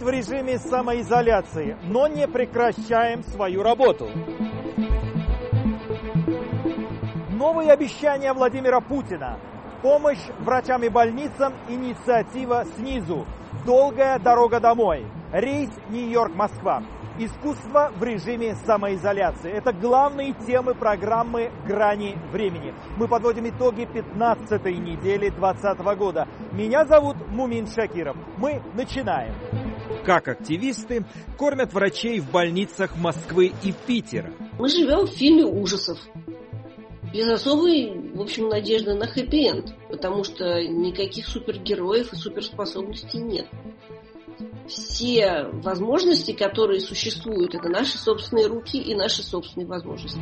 Жить в режиме самоизоляции, но не прекращаем свою работу. Новые обещания Владимира Путина. Помощь врачам и больницам, инициатива снизу. Долгая дорога домой. Рейс Нью-Йорк-Москва. Искусство в режиме самоизоляции. Это главные темы программы «Грани времени». Мы подводим итоги 15-й недели 2020 года. Меня зовут Мумин Шакиров. Мы начинаем. Как активисты кормят врачей в больницах Москвы и Питера. Мы живем в фильме ужасов. Без особой, в общем, надежды на хэппи-энд, потому что никаких супергероев и суперспособностей нет все возможности, которые существуют, это наши собственные руки и наши собственные возможности.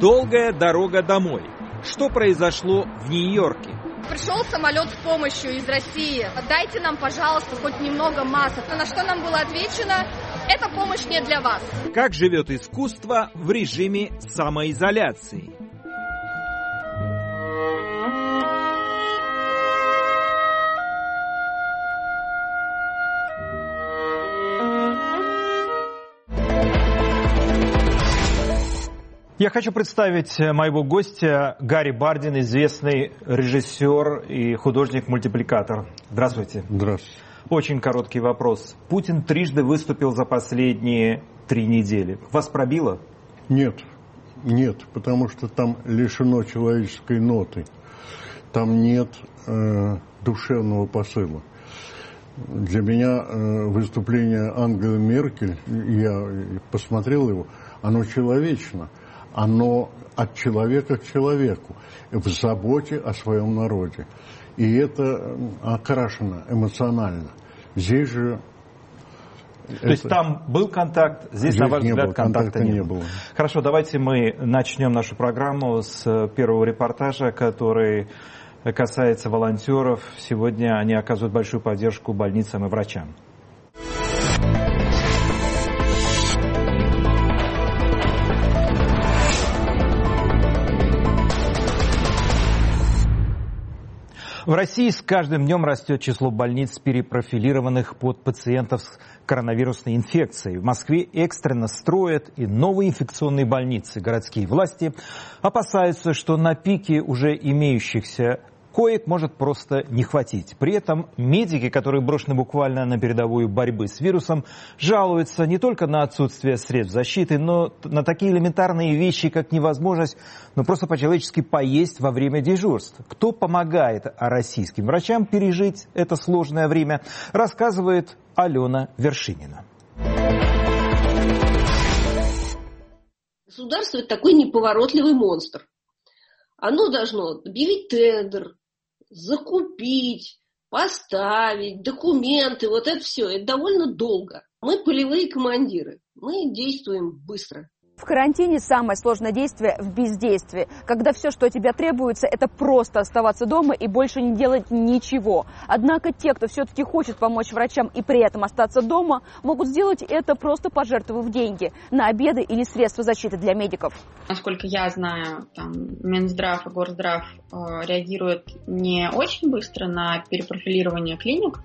Долгая дорога домой. Что произошло в Нью-Йорке? Пришел самолет с помощью из России. Дайте нам, пожалуйста, хоть немного масок. На что нам было отвечено, эта помощь не для вас. Как живет искусство в режиме самоизоляции? Я хочу представить э, моего гостя Гарри Бардин, известный режиссер и художник-мультипликатор. Здравствуйте. Здравствуйте. Очень короткий вопрос. Путин трижды выступил за последние три недели. Вас пробило? Нет, нет, потому что там лишено человеческой ноты. Там нет э, душевного посыла. Для меня э, выступление Ангелы Меркель, я посмотрел его, оно человечно – оно от человека к человеку, в заботе о своем народе. И это окрашено эмоционально. Здесь же то это... есть там был контакт, здесь, здесь на ваш взгляд, было, контакта, контакта не было. было. Хорошо, давайте мы начнем нашу программу с первого репортажа, который касается волонтеров. Сегодня они оказывают большую поддержку больницам и врачам. В России с каждым днем растет число больниц, перепрофилированных под пациентов с коронавирусной инфекцией. В Москве экстренно строят и новые инфекционные больницы. Городские власти опасаются, что на пике уже имеющихся коек может просто не хватить. При этом медики, которые брошены буквально на передовую борьбы с вирусом, жалуются не только на отсутствие средств защиты, но на такие элементарные вещи, как невозможность ну, просто по-человечески поесть во время дежурств. Кто помогает российским врачам пережить это сложное время, рассказывает Алена Вершинина. Государство – это такой неповоротливый монстр. Оно должно объявить тендер, закупить, поставить, документы, вот это все, это довольно долго. Мы полевые командиры, мы действуем быстро. В карантине самое сложное действие в бездействии, когда все, что от тебя требуется, это просто оставаться дома и больше не делать ничего. Однако те, кто все-таки хочет помочь врачам и при этом остаться дома, могут сделать это просто пожертвовав деньги на обеды или средства защиты для медиков. Насколько я знаю, там, Минздрав и Горздрав э, реагируют не очень быстро на перепрофилирование клиник,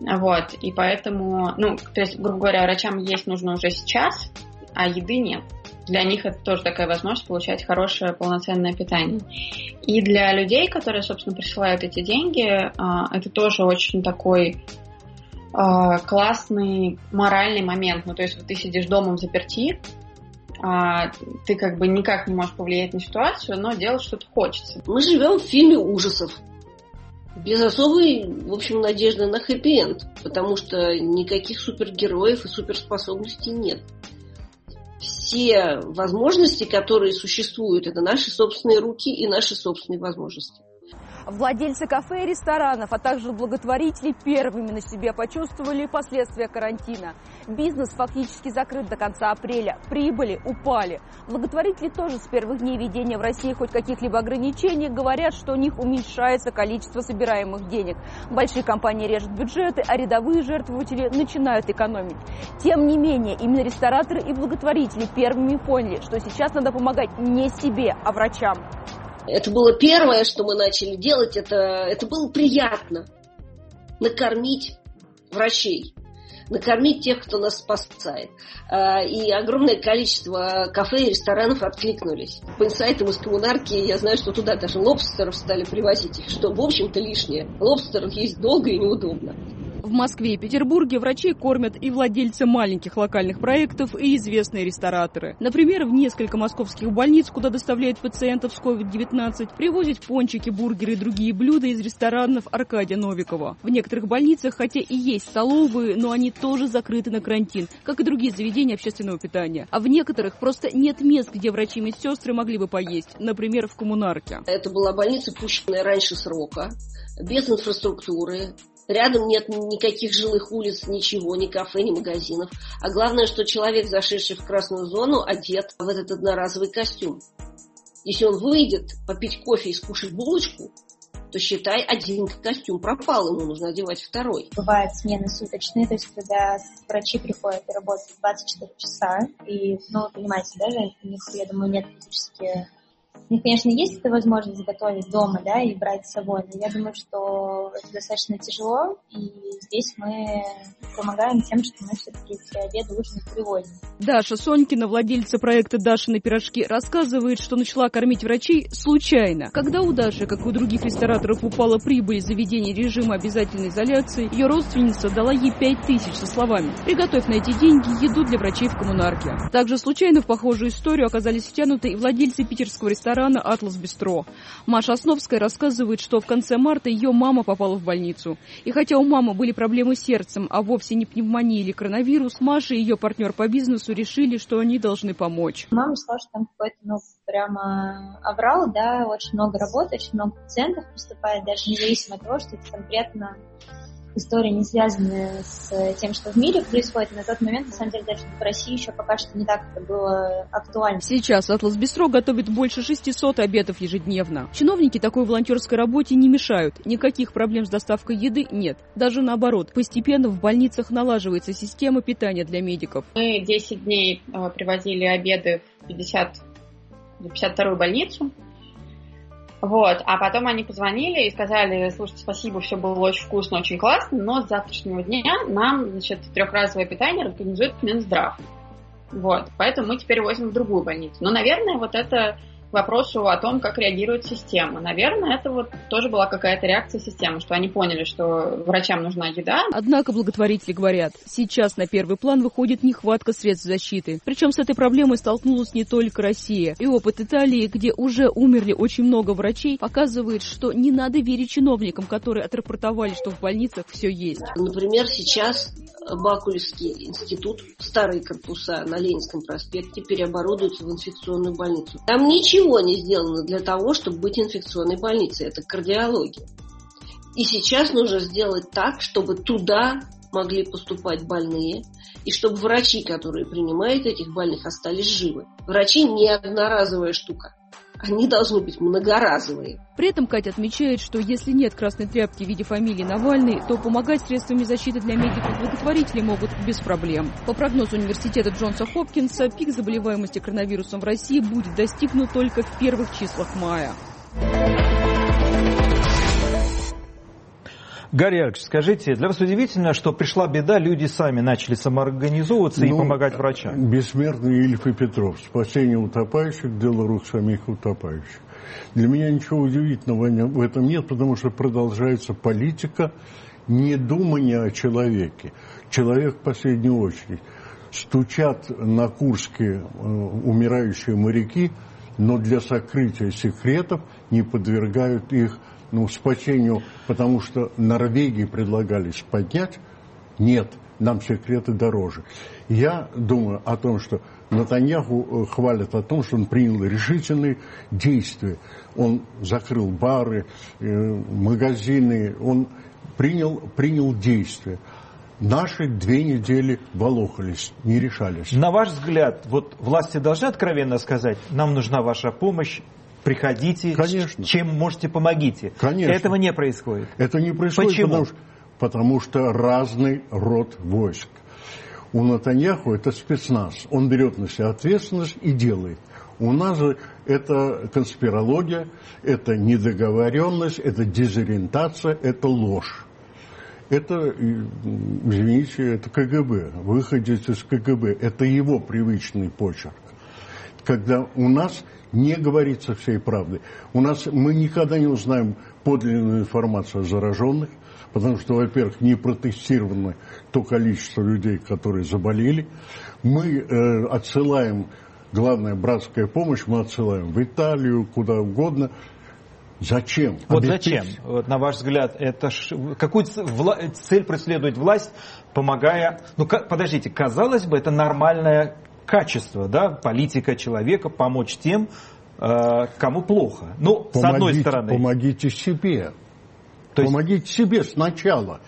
вот, и поэтому, ну, то есть, грубо говоря, врачам есть нужно уже сейчас, а еды нет. Для них это тоже такая возможность получать хорошее полноценное питание. И для людей, которые, собственно, присылают эти деньги, а, это тоже очень такой а, классный моральный момент. Ну, то есть вот ты сидишь дома в заперти, а, ты как бы никак не можешь повлиять на ситуацию, но делать что-то хочется. Мы живем в фильме ужасов. Без особой, в общем, надежды на хэппи-энд, потому что никаких супергероев и суперспособностей нет все возможности, которые существуют, это наши собственные руки и наши собственные возможности. Владельцы кафе и ресторанов, а также благотворители первыми на себе почувствовали последствия карантина. Бизнес фактически закрыт до конца апреля. Прибыли упали. Благотворители тоже с первых дней введения в России хоть каких-либо ограничений говорят, что у них уменьшается количество собираемых денег. Большие компании режут бюджеты, а рядовые жертвователи начинают экономить. Тем не менее, именно рестораторы и благотворители первыми поняли, что сейчас надо помогать не себе, а врачам. Это было первое, что мы начали делать. Это, это было приятно. Накормить врачей. накормить тех, кто нас спасает. А, и огромное количество кафе и ресторанов откликнулись. По инсайтам из коммунарки я знаю, что туда даже лобстеров стали привозить, что, в общем-то, лишнее. Лобстер есть долго и неудобно. В Москве и Петербурге врачей кормят и владельцы маленьких локальных проектов, и известные рестораторы. Например, в несколько московских больниц, куда доставляют пациентов с COVID-19, привозят пончики, бургеры и другие блюда из ресторанов Аркадия Новикова. В некоторых больницах, хотя и есть столовые, но они тоже закрыты на карантин, как и другие заведения общественного питания. А в некоторых просто нет мест, где врачи и медсестры могли бы поесть, например, в коммунарке. Это была больница, пущенная раньше срока, без инфраструктуры, Рядом нет никаких жилых улиц, ничего, ни кафе, ни магазинов. А главное, что человек, зашедший в красную зону, одет в этот одноразовый костюм. Если он выйдет попить кофе и скушать булочку, то считай, один костюм пропал, ему нужно одевать второй. Бывают смены суточные, то есть когда врачи приходят и работают 24 часа, и, ну, понимаете, да, у них, я думаю, нет физически у них, конечно, есть эта возможность готовить дома, да, и брать с собой, но я думаю, что это достаточно тяжело, и здесь мы помогаем тем, что мы все-таки эти обеды, ужины привозим. Даша Сонькина, владельца проекта «Дашины пирожки», рассказывает, что начала кормить врачей случайно. Когда у Даши, как у других рестораторов, упала прибыль заведения режима обязательной изоляции, ее родственница дала ей пять тысяч со словами «Приготовь на эти деньги еду для врачей в коммунарке». Также случайно в похожую историю оказались втянуты и владельцы питерского ресторана ресторана «Атлас Бистро». Маша Основская рассказывает, что в конце марта ее мама попала в больницу. И хотя у мамы были проблемы с сердцем, а вовсе не пневмония или коронавирус, Маша и ее партнер по бизнесу решили, что они должны помочь. Мама сказала, что там какой-то, ну, прямо аврал, да, очень много работы, очень много пациентов поступает, даже независимо от того, что это конкретно история, не связанная с тем, что в мире происходит. На тот момент, на самом деле, даже в России еще пока что не так это было актуально. Сейчас Атлас Бистро готовит больше 600 обедов ежедневно. Чиновники такой волонтерской работе не мешают. Никаких проблем с доставкой еды нет. Даже наоборот, постепенно в больницах налаживается система питания для медиков. Мы 10 дней э, привозили обеды в 50 52-ю больницу. Вот, а потом они позвонили и сказали, слушайте, спасибо, все было очень вкусно, очень классно, но с завтрашнего дня нам, значит, трехразовое питание организует Минздрав. Вот, поэтому мы теперь возим в другую больницу. Но, наверное, вот это вопросу о том, как реагирует система. Наверное, это вот тоже была какая-то реакция системы, что они поняли, что врачам нужна еда. Однако благотворители говорят, сейчас на первый план выходит нехватка средств защиты. Причем с этой проблемой столкнулась не только Россия. И опыт Италии, где уже умерли очень много врачей, показывает, что не надо верить чиновникам, которые отрапортовали, что в больницах все есть. Например, сейчас Бакулевский институт, старые корпуса на Ленинском проспекте переоборудуются в инфекционную больницу. Там ничего не сделано для того, чтобы быть инфекционной больницей. Это кардиология. И сейчас нужно сделать так, чтобы туда могли поступать больные, и чтобы врачи, которые принимают этих больных, остались живы. Врачи не одноразовая штука они должны быть многоразовые. При этом Катя отмечает, что если нет красной тряпки в виде фамилии Навальный, то помогать средствами защиты для медиков-благотворителей могут без проблем. По прогнозу университета Джонса Хопкинса, пик заболеваемости коронавирусом в России будет достигнут только в первых числах мая. Гарри Яковлевич, скажите, для вас удивительно, что пришла беда, люди сами начали самоорганизовываться ну, и помогать врачам? Бессмертный Ильф и Петров. Спасение утопающих, дело рук самих утопающих. Для меня ничего удивительного в этом нет, потому что продолжается политика недумания о человеке. Человек в последнюю очередь. Стучат на Курске э, умирающие моряки, но для сокрытия секретов не подвергают их ну, спасению, потому что Норвегии предлагались поднять, нет, нам секреты дороже. Я думаю о том, что Натаньяху э, хвалят о том, что он принял решительные действия. Он закрыл бары, э, магазины, он принял, принял действия. Наши две недели волохались, не решались. На ваш взгляд, вот власти должны откровенно сказать, нам нужна ваша помощь, приходите, Конечно. чем можете, помогите. Конечно. Этого не происходит. Это не происходит, Почему? Потому, что, потому что разный род войск. У Натаньяху это спецназ. Он берет на себя ответственность и делает. У нас же это конспирология, это недоговоренность, это дезориентация, это ложь. Это, извините, это КГБ, выходец из КГБ. Это его привычный почерк. Когда у нас не говорится всей правды. У нас мы никогда не узнаем подлинную информацию о зараженных, потому что, во-первых, не протестировано то количество людей, которые заболели. Мы э, отсылаем, главная братская помощь, мы отсылаем в Италию, куда угодно. Зачем? Вот Объясните. зачем? Вот, на ваш взгляд, это ш... какую цель преследует власть, помогая... Ну, подождите, казалось бы, это нормальное качество, да, политика человека, помочь тем, э, кому плохо. Ну, помогите, с одной стороны... Помогите себе. То есть... Помогите себе сначала.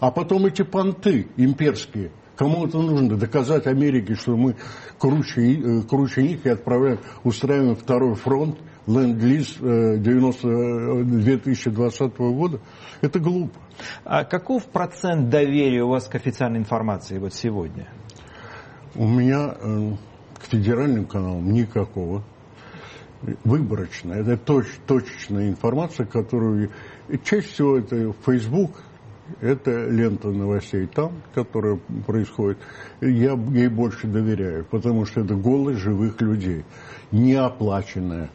А потом эти понты имперские. Кому это нужно? Доказать Америке, что мы круче, э, круче них и отправляем, устраиваем второй фронт, ленд-лиз 2020 э, года. Это глупо. А каков процент доверия у вас к официальной информации вот сегодня? У меня э, к федеральным каналам никакого. Выборочно. Это точ, точечная информация, которую... Чаще всего это Facebook, это лента новостей там, которая происходит. Я ей больше доверяю, потому что это голос живых людей, неоплаченная.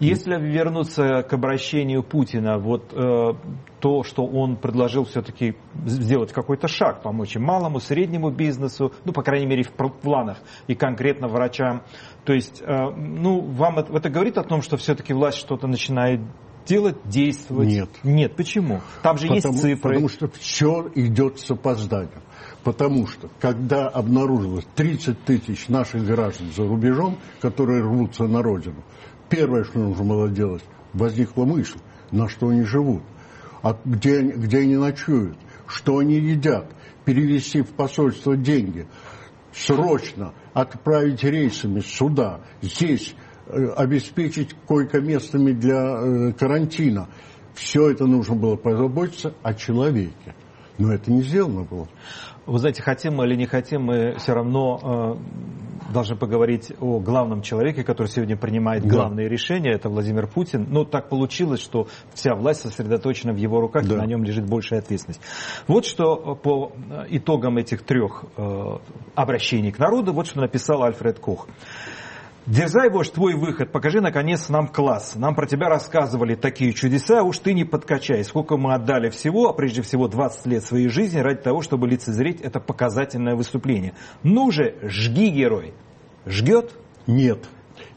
Если вернуться к обращению Путина, вот э, то, что он предложил все-таки сделать какой-то шаг, помочь и малому, среднему бизнесу, ну, по крайней мере, в планах, и конкретно врачам. То есть, э, ну, вам это, это говорит о том, что все-таки власть что-то начинает делать, действовать? Нет. Нет, почему? Там же потому, есть цифры. Потому что все идет с опозданием. Потому что, когда обнаружилось 30 тысяч наших граждан за рубежом, которые рвутся на родину, первое, что нужно было делать, возникла мысль, на что они живут, а где, где они ночуют, что они едят, перевести в посольство деньги, срочно отправить рейсами сюда, здесь, э, обеспечить койко-местами для э, карантина. Все это нужно было позаботиться о человеке. Но это не сделано было. Вы знаете, хотим мы или не хотим, мы все равно э, должны поговорить о главном человеке, который сегодня принимает главные да. решения. Это Владимир Путин. Ну, так получилось, что вся власть сосредоточена в его руках, да. и на нем лежит большая ответственность. Вот что по итогам этих трех э, обращений к народу, вот что написал Альфред Кох. Дерзай, вождь, твой выход, покажи, наконец, нам класс. Нам про тебя рассказывали такие чудеса, уж ты не подкачай. Сколько мы отдали всего, а прежде всего 20 лет своей жизни, ради того, чтобы лицезреть это показательное выступление. Ну же, жги, герой. Жгет? Нет.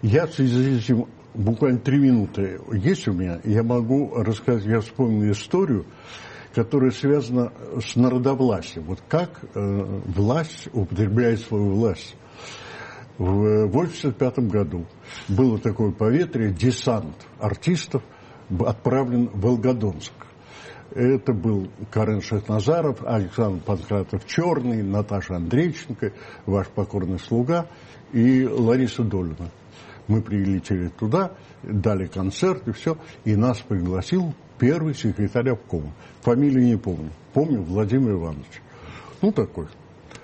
Я в связи с этим буквально три минуты есть у меня. Я могу рассказать, я вспомнил историю, которая связана с народовластием. Вот как э, власть употребляет свою власть. В 1985 году было такое поветрие, десант артистов отправлен в Волгодонск. Это был Карен Шахназаров, Александр Панкратов Черный, Наташа Андрейченко, ваш покорный слуга и Лариса Долина. Мы прилетели туда, дали концерт и все, и нас пригласил первый секретарь обкома. Фамилию не помню. Помню Владимир Иванович. Ну, такой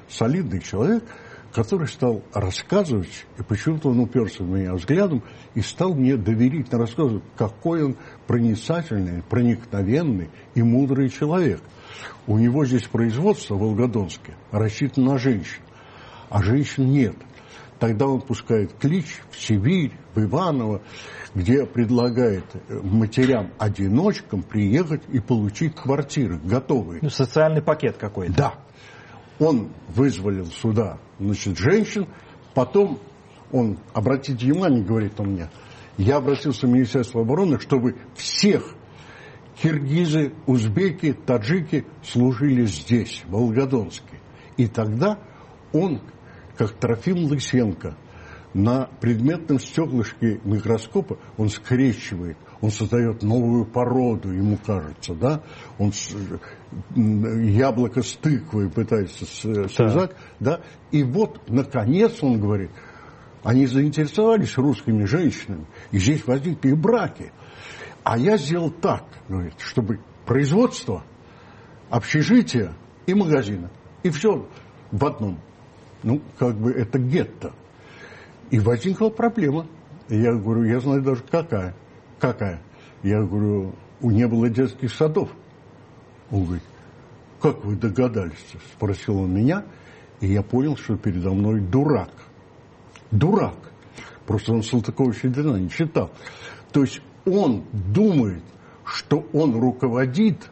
солидный человек – который стал рассказывать, и почему-то он уперся в меня взглядом и стал мне доверительно рассказывать, какой он проницательный, проникновенный и мудрый человек. У него здесь производство в Волгодонске рассчитано на женщин, а женщин нет. Тогда он пускает клич в Сибирь, в Иваново, где предлагает матерям-одиночкам приехать и получить квартиры готовые. Ну, социальный пакет какой-то. Да. Он вызволил сюда значит, женщин, потом он, обратите внимание, говорит он мне, я обратился в Министерство обороны, чтобы всех киргизы, узбеки, таджики служили здесь, в Волгодонске. И тогда он, как Трофим Лысенко, на предметном стеклышке микроскопа он скрещивает – он создает новую породу, ему кажется, да, он яблоко с тыквой пытается связать, да. да, и вот, наконец, он говорит, они заинтересовались русскими женщинами, и здесь возникли браки. А я сделал так, говорит, чтобы производство, общежитие и магазины, и все в одном. Ну, как бы это гетто. И возникла проблема. Я говорю, я знаю даже какая. Какая? Я говорю, у не было детских садов. Он говорит, как вы догадались? Спросил он меня, и я понял, что передо мной дурак. Дурак. Просто он Салтыкова-Щедрина не читал. То есть он думает, что он руководит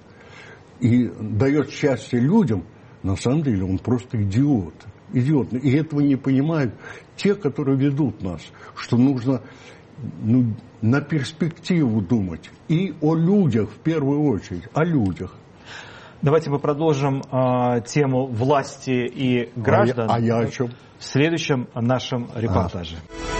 и дает счастье людям, на самом деле он просто идиот. Идиот. И этого не понимают те, которые ведут нас, что нужно ну, на перспективу думать. И о людях в первую очередь, о людях. Давайте мы продолжим э, тему власти и граждан. А я, а я о чем? В следующем нашем репортаже. А.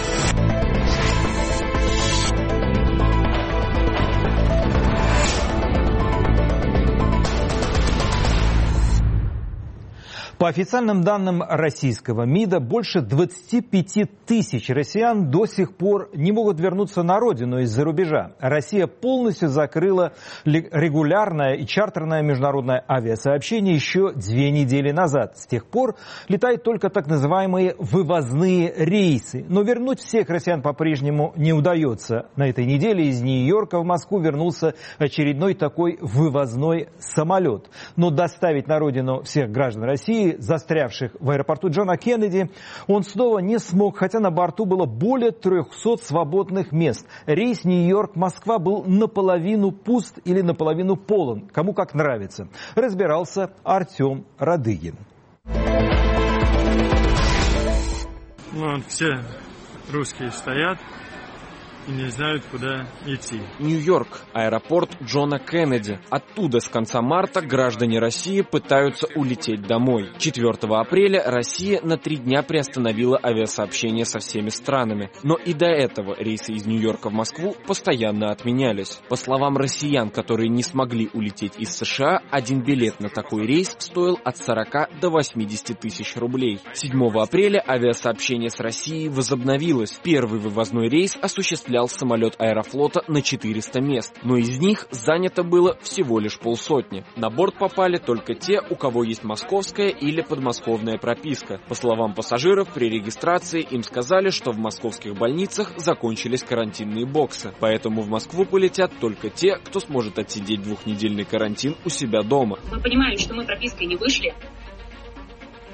По официальным данным российского МИДа, больше 25 тысяч россиян до сих пор не могут вернуться на родину из-за рубежа. Россия полностью закрыла регулярное и чартерное международное авиасообщение еще две недели назад. С тех пор летают только так называемые вывозные рейсы. Но вернуть всех россиян по-прежнему не удается. На этой неделе из Нью-Йорка в Москву вернулся очередной такой вывозной самолет. Но доставить на родину всех граждан России застрявших в аэропорту Джона Кеннеди, он снова не смог, хотя на борту было более 300 свободных мест. Рейс Нью-Йорк-Москва был наполовину пуст или наполовину полон, кому как нравится. Разбирался Артем Радыгин. Ну, все русские стоят, и не знают, куда идти. Нью-Йорк, аэропорт Джона Кеннеди. Оттуда с конца марта граждане России пытаются улететь домой. 4 апреля Россия на три дня приостановила авиасообщение со всеми странами. Но и до этого рейсы из Нью-Йорка в Москву постоянно отменялись. По словам россиян, которые не смогли улететь из США, один билет на такой рейс стоил от 40 до 80 тысяч рублей. 7 апреля авиасообщение с Россией возобновилось. Первый вывозной рейс осуществлялся осуществлял самолет аэрофлота на 400 мест, но из них занято было всего лишь полсотни. На борт попали только те, у кого есть московская или подмосковная прописка. По словам пассажиров, при регистрации им сказали, что в московских больницах закончились карантинные боксы, поэтому в Москву полетят только те, кто сможет отсидеть двухнедельный карантин у себя дома. Мы понимаем, что мы пропиской не вышли,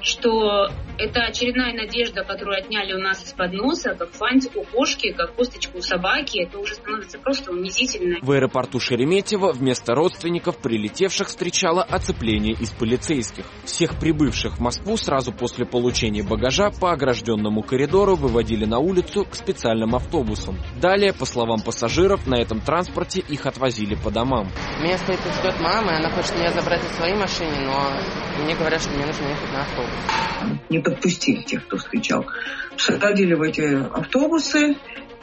что это очередная надежда, которую отняли у нас из-под носа, как фантик у кошки, как косточку у собаки. Это уже становится просто унизительно. В аэропорту Шереметьево вместо родственников прилетевших встречало оцепление из полицейских. Всех прибывших в Москву сразу после получения багажа по огражденному коридору выводили на улицу к специальным автобусам. Далее, по словам пассажиров, на этом транспорте их отвозили по домам. Меня стоит ждет мама, и она хочет меня забрать на своей машине, но мне говорят, что мне нужно ехать на автобус. Не подпустили тех, кто встречал. Садили в эти автобусы,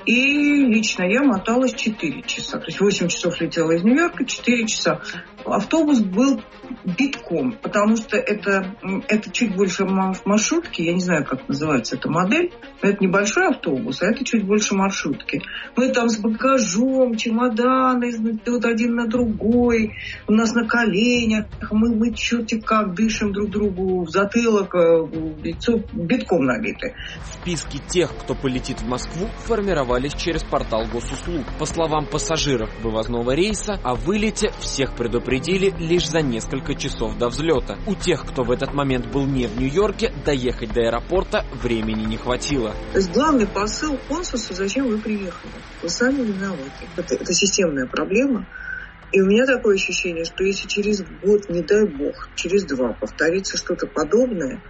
и лично я моталась 4 часа. То есть 8 часов летела из Нью-Йорка, 4 часа. Автобус был битком, потому что это, это чуть больше маршрутки, я не знаю, как называется эта модель, но это небольшой автобус, а это чуть больше маршрутки. Мы там с багажом, чемоданы, вот один на другой, у нас на коленях, мы, мы черти как дышим друг другу в затылок, э, в лицо, битком набиты. Списки тех, кто полетит в Москву, формировались через портал госуслуг. По словам пассажиров вывозного рейса, о вылете всех предупредили лишь за несколько часов до взлета. У тех, кто в этот момент был не в Нью-Йорке, доехать до аэропорта времени не хватило. То есть главный посыл консульству, зачем вы приехали? Вы сами виноваты. Это, это системная проблема. И у меня такое ощущение, что если через год, не дай бог, через два повторится что-то подобное,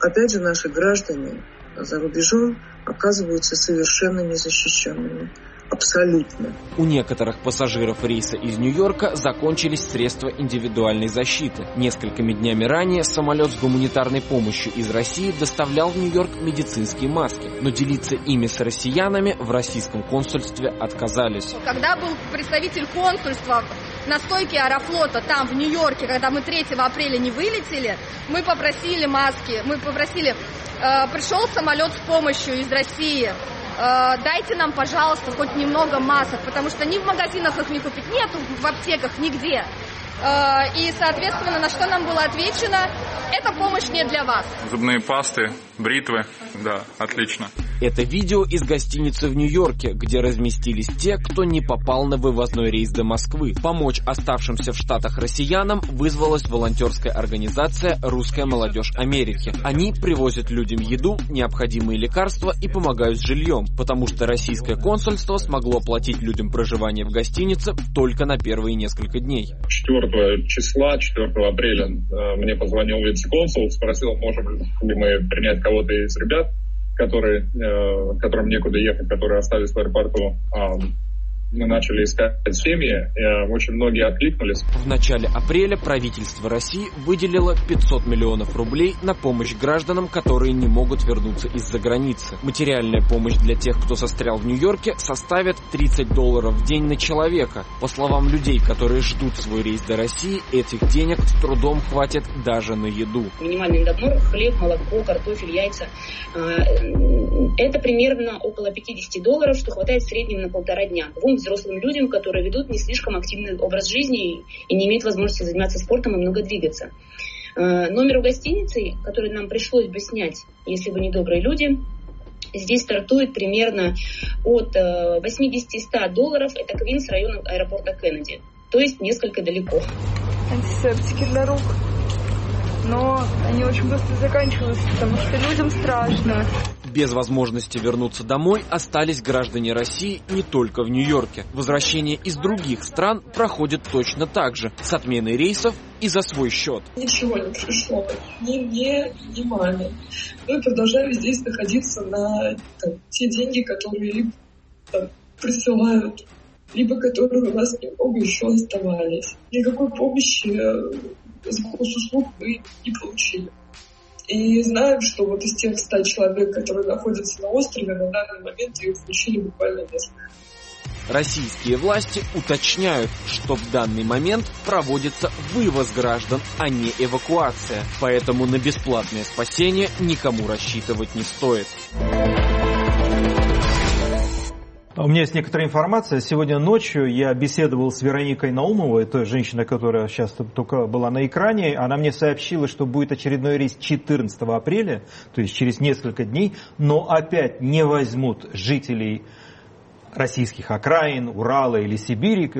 опять же наши граждане за рубежом оказываются совершенно незащищенными. Абсолютно. У некоторых пассажиров рейса из Нью-Йорка закончились средства индивидуальной защиты. Несколькими днями ранее самолет с гуманитарной помощью из России доставлял в Нью-Йорк медицинские маски, но делиться ими с россиянами в российском консульстве отказались. Когда был представитель консульства на стойке Аэрофлота там, в Нью-Йорке, когда мы 3 апреля не вылетели, мы попросили маски, мы попросили, э, пришел самолет с помощью из России, Э, дайте нам, пожалуйста, хоть немного масок, потому что ни в магазинах их не купить, нету в аптеках нигде. И, соответственно, на что нам было отвечено, эта помощь не для вас. Зубные пасты, бритвы, да, отлично. Это видео из гостиницы в Нью-Йорке, где разместились те, кто не попал на вывозной рейс до Москвы. Помочь оставшимся в Штатах россиянам вызвалась волонтерская организация «Русская молодежь Америки». Они привозят людям еду, необходимые лекарства и помогают с жильем, потому что российское консульство смогло оплатить людям проживание в гостинице только на первые несколько дней. 4 числа, 4 апреля э, мне позвонил вице-консул, спросил, можем ли мы принять кого-то из ребят которые, э, которым некуда ехать, которые остались в аэропорту, мы начали искать семьи, и очень многие откликнулись. В начале апреля правительство России выделило 500 миллионов рублей на помощь гражданам, которые не могут вернуться из-за границы. Материальная помощь для тех, кто застрял в Нью-Йорке, составит 30 долларов в день на человека. По словам людей, которые ждут свой рейс до России, этих денег с трудом хватит даже на еду. Минимальный набор – хлеб, молоко, картофель, яйца. А, это примерно около 50 долларов, что хватает в среднем на полтора дня. Двум взрослым людям, которые ведут не слишком активный образ жизни и не имеют возможности заниматься спортом и много двигаться. Э, номер у гостиницы, который нам пришлось бы снять, если бы не добрые люди, здесь стартует примерно от 80-100 э, долларов. Это Квинс, район аэропорта Кеннеди. То есть несколько далеко. Антисептики для рук. Но они очень быстро заканчиваются, потому что людям страшно. Без возможности вернуться домой остались граждане России не только в Нью-Йорке. Возвращение из других стран проходит точно так же, с отменой рейсов и за свой счет. Ничего не пришло ни мне, ни маме. Мы продолжали здесь находиться на там, те деньги, которые там, присылают либо которые у нас немного еще оставались. Никакой помощи э, госуслуг мы не получили. И знаем, что вот из тех 100 человек, которые находятся на острове, на данный момент их включили буквально несколько. Российские власти уточняют, что в данный момент проводится вывоз граждан, а не эвакуация. Поэтому на бесплатное спасение никому рассчитывать не стоит. У меня есть некоторая информация. Сегодня ночью я беседовал с Вероникой Наумовой, той женщиной, которая сейчас только была на экране. Она мне сообщила, что будет очередной рейс 14 апреля, то есть через несколько дней, но опять не возьмут жителей российских окраин, Урала или Сибири,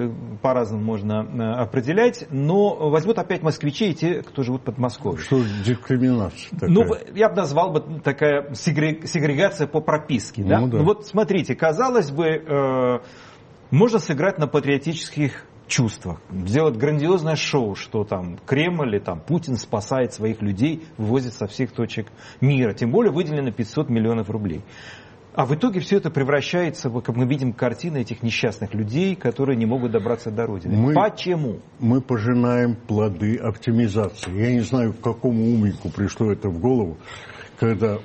по-разному можно э, определять, но возьмут опять москвичей и те, кто живут под Москвой. Что дискриминация такая? Ну, я бы назвал бы такая сегрегация по прописке. Да? Ну, да. Ну, вот смотрите, казалось бы, э, можно сыграть на патриотических чувствах, сделать грандиозное шоу, что там Кремль или там Путин спасает своих людей, вывозит со всех точек мира. Тем более выделено 500 миллионов рублей. А в итоге все это превращается, как мы видим, картины этих несчастных людей, которые не могут добраться до Родины. Мы, Почему? Мы пожинаем плоды оптимизации. Я не знаю, какому умнику пришло это в голову, когда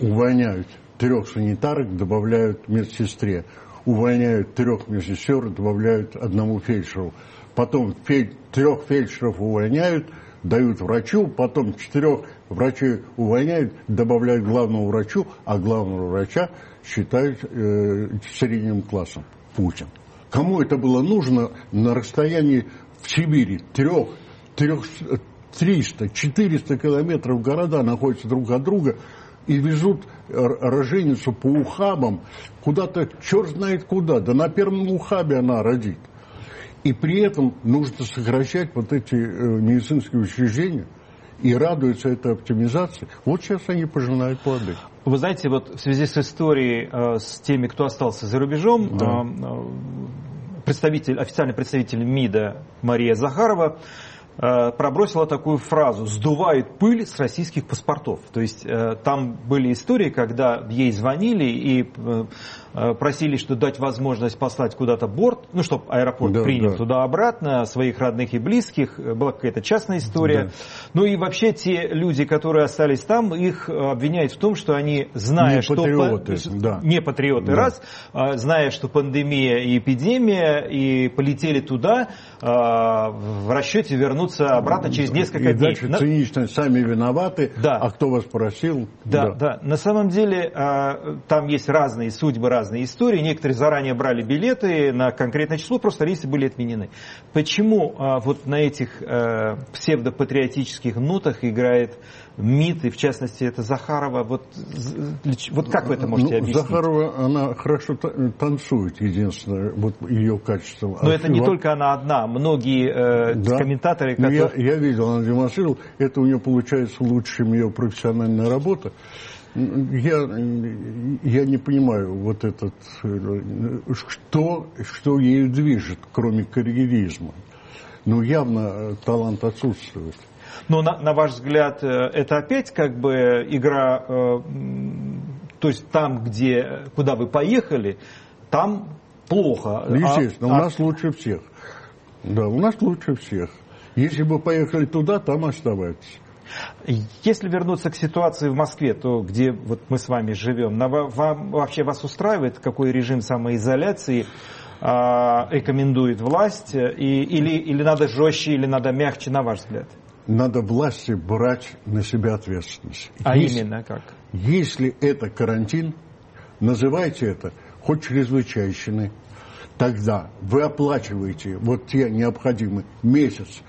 увольняют трех санитарок, добавляют медсестре. Увольняют трех медсестер, добавляют одному фельдшеру. Потом фель... трех фельдшеров увольняют, дают врачу, потом четырех Врачи увольняют, добавляют главному врачу, а главного врача считают э, средним классом. Путин. Кому это было нужно на расстоянии в Сибири трех, трех, 300, 400 километров города находятся друг от друга и везут роженицу по ухабам куда-то, черт знает куда, да на первом ухабе она родит. И при этом нужно сокращать вот эти э, медицинские учреждения – и радуются этой оптимизации. Вот сейчас они пожинают плоды. Вы знаете, вот в связи с историей э, с теми, кто остался за рубежом, да. э, представитель, официальный представитель МИДа Мария Захарова пробросила такую фразу «сдувает пыль с российских паспортов». То есть там были истории, когда ей звонили и просили, что дать возможность послать куда-то борт, ну, чтобы аэропорт да, принял да. туда-обратно своих родных и близких. Была какая-то частная история. Да. Ну и вообще те люди, которые остались там, их обвиняют в том, что они, зная, не что... Патриоты, по... да. Не патриоты, да. раз. Зная, что пандемия и эпидемия, и полетели туда в расчете вернуться обратно через несколько и дней. дальше цинично сами виноваты, да. а кто вас просил? Да, да, да. На самом деле там есть разные судьбы, разные истории. Некоторые заранее брали билеты на конкретное число, просто рейсы были отменены. Почему а, вот на этих а, псевдопатриотических нотах играет МИД, и в частности это Захарова, вот, вот как вы это можете ну, объяснить? Захарова, она хорошо танцует, единственное, вот ее качество. Но а это не только она одна, многие э, да. комментаторы... Которые... Ну, я, я видел, она демонстрировала, это у нее получается лучше, чем ее профессиональная работа. Я, я не понимаю вот этот, что, что ею движет, кроме карьеризма. Ну, явно э, талант отсутствует. Но на, на ваш взгляд, э, это опять как бы игра, э, то есть там, где, куда вы поехали, там плохо. Ну, естественно, а, у нас а... лучше всех. Да, у нас лучше всех. Если бы поехали туда, там оставайтесь. Если вернуться к ситуации в Москве, то где вот мы с вами живем, на, вам, вообще вас устраивает какой режим самоизоляции а, рекомендует власть? И, или, или надо жестче, или надо мягче, на ваш взгляд? надо власти брать на себя ответственность. А если, именно как? Если это карантин, называйте это хоть чрезвычайщиной, тогда вы оплачиваете вот те необходимые месяц.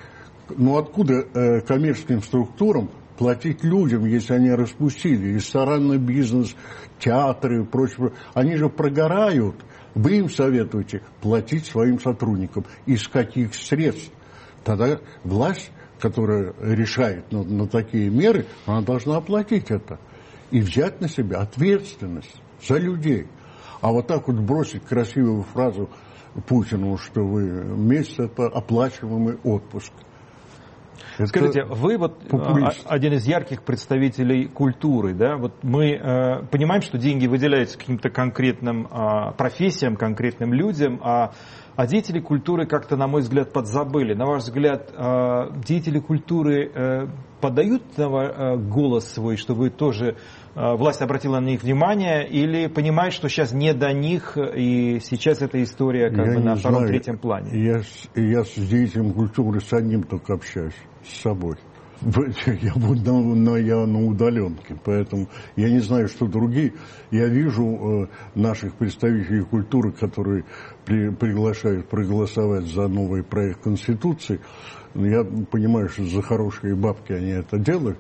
Ну откуда э, коммерческим структурам платить людям, если они распустили ресторанный бизнес, театры и прочее. Они же прогорают. Вы им советуете платить своим сотрудникам. Из каких средств? Тогда власть которая решает на, на такие меры, она должна оплатить это и взять на себя ответственность за людей. А вот так вот бросить красивую фразу Путину, что вы месяц это оплачиваемый отпуск. Это Скажите, вы вот а, популист. один из ярких представителей культуры, да? Вот мы э, понимаем, что деньги выделяются каким-то конкретным э, профессиям, конкретным людям, а а деятели культуры как-то, на мой взгляд, подзабыли. На ваш взгляд, а, деятели культуры э, подают э, голос свой, чтобы тоже э, власть обратила на них внимание, или понимают, что сейчас не до них, и сейчас эта история как я бы на втором-третьем плане? Я, я с деятелем культуры с одним только общаюсь, с собой. Я буду на, на, я на удаленке, поэтому я не знаю, что другие. Я вижу э, наших представителей культуры, которые при, приглашают проголосовать за новый проект Конституции. Я понимаю, что за хорошие бабки они это делают,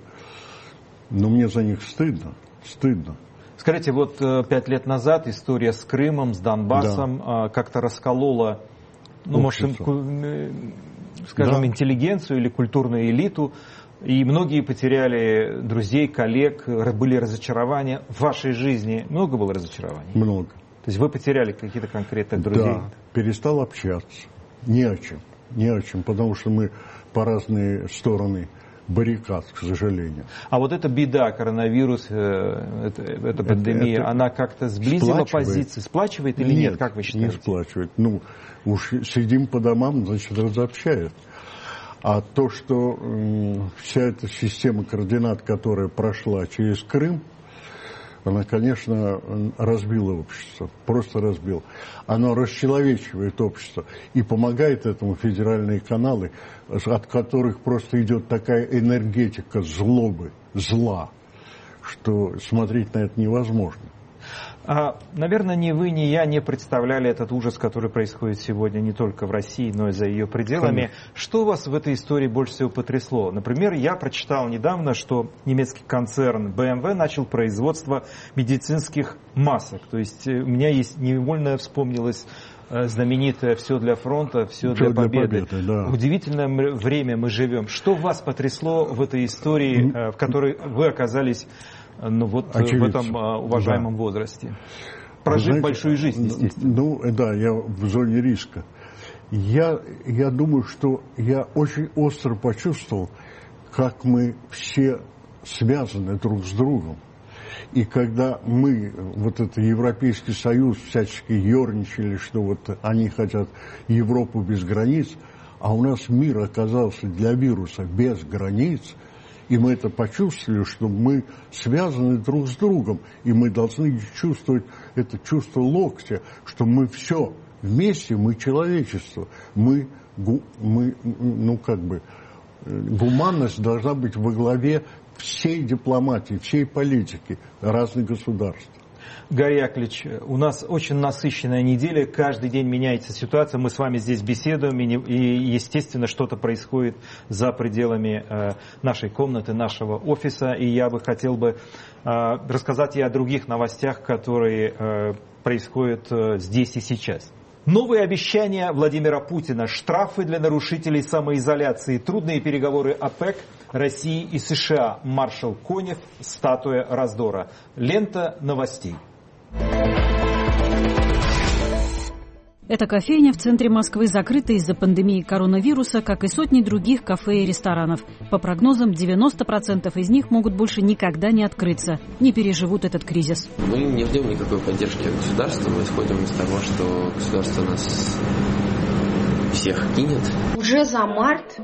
но мне за них стыдно, стыдно. Скажите, вот э, пять лет назад история с Крымом, с Донбассом да. как-то расколола, ну, Общество. может, э, скажем, да. интеллигенцию или культурную элиту. И многие потеряли друзей, коллег, были разочарования. В вашей жизни много было разочарований? Много. То есть вы потеряли какие-то конкретных друзей? Да, перестал общаться. Не о чем. Не о чем, потому что мы по разные стороны баррикад, к сожалению. А вот эта беда, коронавирус, э, эта, эта пандемия, это, она как-то сблизила сплачивает. позиции? Сплачивает или нет, нет, как вы считаете? не сплачивает. Ну, уж сидим по домам, значит, разобщает. А то, что вся эта система координат, которая прошла через Крым, она, конечно, разбила общество, просто разбила. Оно расчеловечивает общество и помогает этому федеральные каналы, от которых просто идет такая энергетика злобы, зла, что смотреть на это невозможно. А, наверное, ни вы, ни я не представляли этот ужас, который происходит сегодня не только в России, но и за ее пределами. Конечно. Что вас в этой истории больше всего потрясло? Например, я прочитал недавно, что немецкий концерн BMW начал производство медицинских масок. То есть э, у меня есть невольно вспомнилось э, знаменитое «Все для фронта, все, все для победы». Для победы да. Удивительное время мы живем. Что вас потрясло в этой истории, э, в которой вы оказались ну вот Очевидцы. в этом а, уважаемом да. возрасте. Прожить знаете, большую жизнь, естественно. Ну, да, я в зоне риска. Я, я думаю, что я очень остро почувствовал, как мы все связаны друг с другом. И когда мы, вот это Европейский Союз, всячески ерничали, что вот они хотят Европу без границ, а у нас мир оказался для вируса без границ – и мы это почувствовали, что мы связаны друг с другом. И мы должны чувствовать это чувство локтя, что мы все вместе, мы человечество. Мы, мы ну как бы, Гуманность должна быть во главе всей дипломатии, всей политики разных государств. Гарри у нас очень насыщенная неделя, каждый день меняется ситуация, мы с вами здесь беседуем, и, естественно, что-то происходит за пределами э, нашей комнаты, нашего офиса, и я бы хотел бы э, рассказать и о других новостях, которые э, происходят здесь и сейчас. Новые обещания Владимира Путина, штрафы для нарушителей самоизоляции, трудные переговоры ОПЕК, России и США, маршал Конев, статуя раздора. Лента новостей. Эта кофейня в центре Москвы закрыта из-за пандемии коронавируса, как и сотни других кафе и ресторанов. По прогнозам, 90% из них могут больше никогда не открыться, не переживут этот кризис. Мы не ждем никакой поддержки от государства. Мы исходим из того, что государство нас всех кинет. Уже за март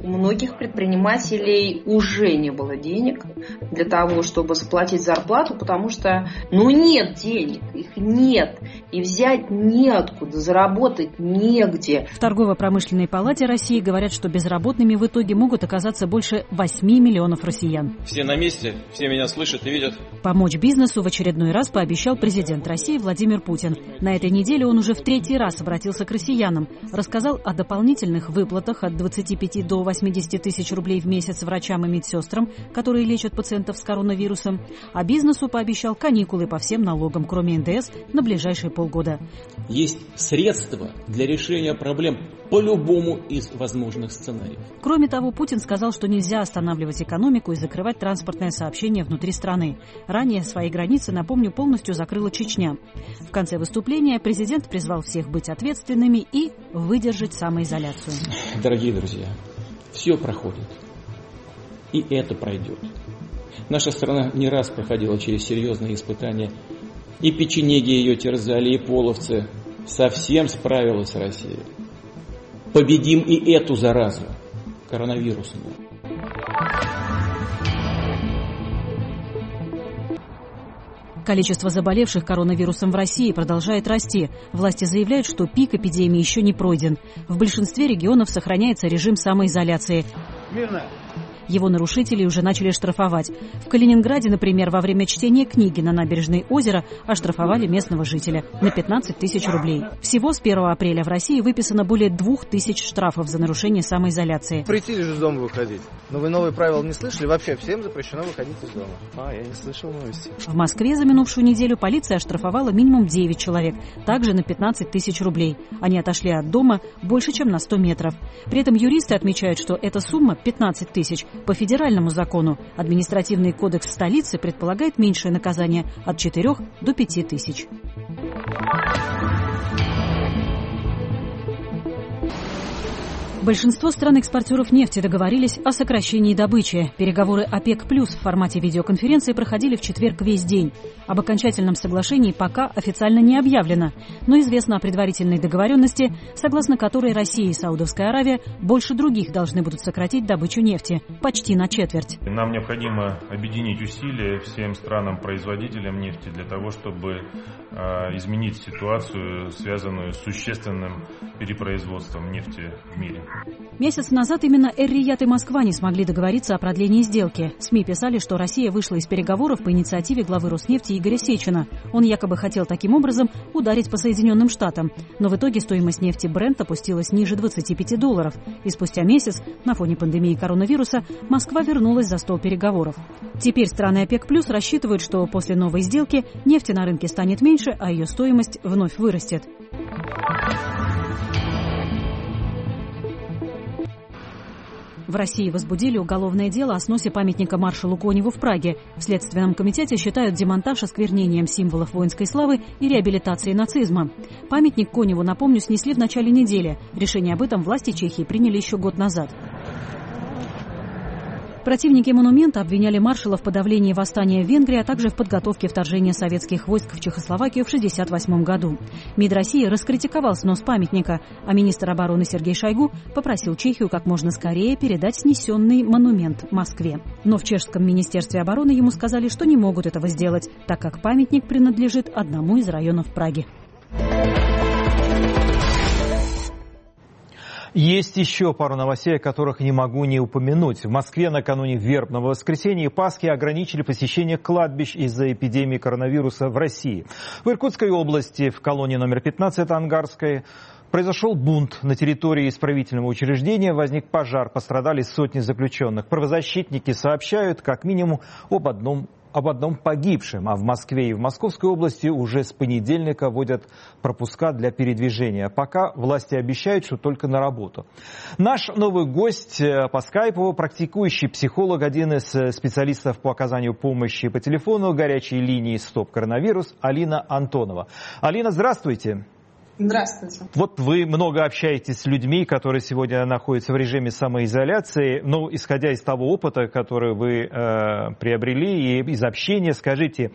у многих предпринимателей уже не было денег для того, чтобы заплатить зарплату, потому что, ну, нет денег, их нет, и взять неоткуда, заработать негде. В торгово-промышленной палате России говорят, что безработными в итоге могут оказаться больше 8 миллионов россиян. Все на месте, все меня слышат и видят. Помочь бизнесу в очередной раз пообещал президент России Владимир Путин. На этой неделе он уже в третий раз обратился к россиянам, рассказал о дополнительных выплатах от 25 до 80 тысяч рублей в месяц врачам и медсестрам, которые лечат пациентов с коронавирусом, а бизнесу пообещал каникулы по всем налогам, кроме НДС, на ближайшие полгода. Есть средства для решения проблем по любому из возможных сценариев. Кроме того, Путин сказал, что нельзя останавливать экономику и закрывать транспортное сообщение внутри страны. Ранее свои границы, напомню, полностью закрыла Чечня. В конце выступления президент призвал всех быть ответственными и выдержать самоизоляцию. Дорогие друзья, все проходит. И это пройдет. Наша страна не раз проходила через серьезные испытания. И печенеги ее терзали, и половцы. Совсем справилась Россия. Победим и эту заразу, коронавирусную. Количество заболевших коронавирусом в России продолжает расти. Власти заявляют, что пик эпидемии еще не пройден. В большинстве регионов сохраняется режим самоизоляции. Мирно. Его нарушителей уже начали штрафовать. В Калининграде, например, во время чтения книги на набережной озера оштрафовали местного жителя на 15 тысяч рублей. Всего с 1 апреля в России выписано более 2 тысяч штрафов за нарушение самоизоляции. Прийти же из дома выходить. Но вы новые правила не слышали? Вообще всем запрещено выходить из дома. А, я не слышал новости. В Москве за минувшую неделю полиция оштрафовала минимум 9 человек, также на 15 тысяч рублей. Они отошли от дома больше, чем на 100 метров. При этом юристы отмечают, что эта сумма 15 тысяч по федеральному закону административный кодекс столицы предполагает меньшее наказание от 4 до 5 тысяч. Большинство стран-экспортеров нефти договорились о сокращении добычи. Переговоры ОПЕК+, плюс в формате видеоконференции проходили в четверг весь день. Об окончательном соглашении пока официально не объявлено, но известно о предварительной договоренности, согласно которой Россия и Саудовская Аравия больше других должны будут сократить добычу нефти почти на четверть. Нам необходимо объединить усилия всем странам-производителям нефти для того, чтобы э, изменить ситуацию, связанную с существенным перепроизводством нефти в мире. Месяц назад именно Эр-Рияд и Москва не смогли договориться о продлении сделки. СМИ писали, что Россия вышла из переговоров по инициативе главы Роснефти Игоря Сечина. Он якобы хотел таким образом ударить по Соединенным Штатам. Но в итоге стоимость нефти Брент опустилась ниже 25 долларов. И спустя месяц, на фоне пандемии коронавируса, Москва вернулась за стол переговоров. Теперь страны ОПЕК+, плюс рассчитывают, что после новой сделки нефти на рынке станет меньше, а ее стоимость вновь вырастет. В России возбудили уголовное дело о сносе памятника маршалу Коневу в Праге. В Следственном комитете считают демонтаж осквернением символов воинской славы и реабилитацией нацизма. Памятник Коневу, напомню, снесли в начале недели. Решение об этом власти Чехии приняли еще год назад. Противники монумента обвиняли маршала в подавлении восстания в Венгрии, а также в подготовке вторжения советских войск в Чехословакию в 1968 году. МИД России раскритиковал снос памятника, а министр обороны Сергей Шойгу попросил Чехию как можно скорее передать снесенный монумент Москве. Но в чешском министерстве обороны ему сказали, что не могут этого сделать, так как памятник принадлежит одному из районов Праги. Есть еще пару новостей, о которых не могу не упомянуть. В Москве накануне вербного воскресенья и Пасхи ограничили посещение кладбищ из-за эпидемии коронавируса в России. В Иркутской области, в колонии номер 15 Ангарской, Произошел бунт на территории исправительного учреждения, возник пожар, пострадали сотни заключенных. Правозащитники сообщают как минимум об одном об одном погибшем, а в Москве и в Московской области уже с понедельника вводят пропуска для передвижения. Пока власти обещают, что только на работу. Наш новый гость э, по скайпу, практикующий психолог, один из э, специалистов по оказанию помощи по телефону горячей линии «Стоп коронавирус» Алина Антонова. Алина, здравствуйте. Здравствуйте. Вот вы много общаетесь с людьми, которые сегодня находятся в режиме самоизоляции. Ну, исходя из того опыта, который вы э, приобрели, и из общения, скажите,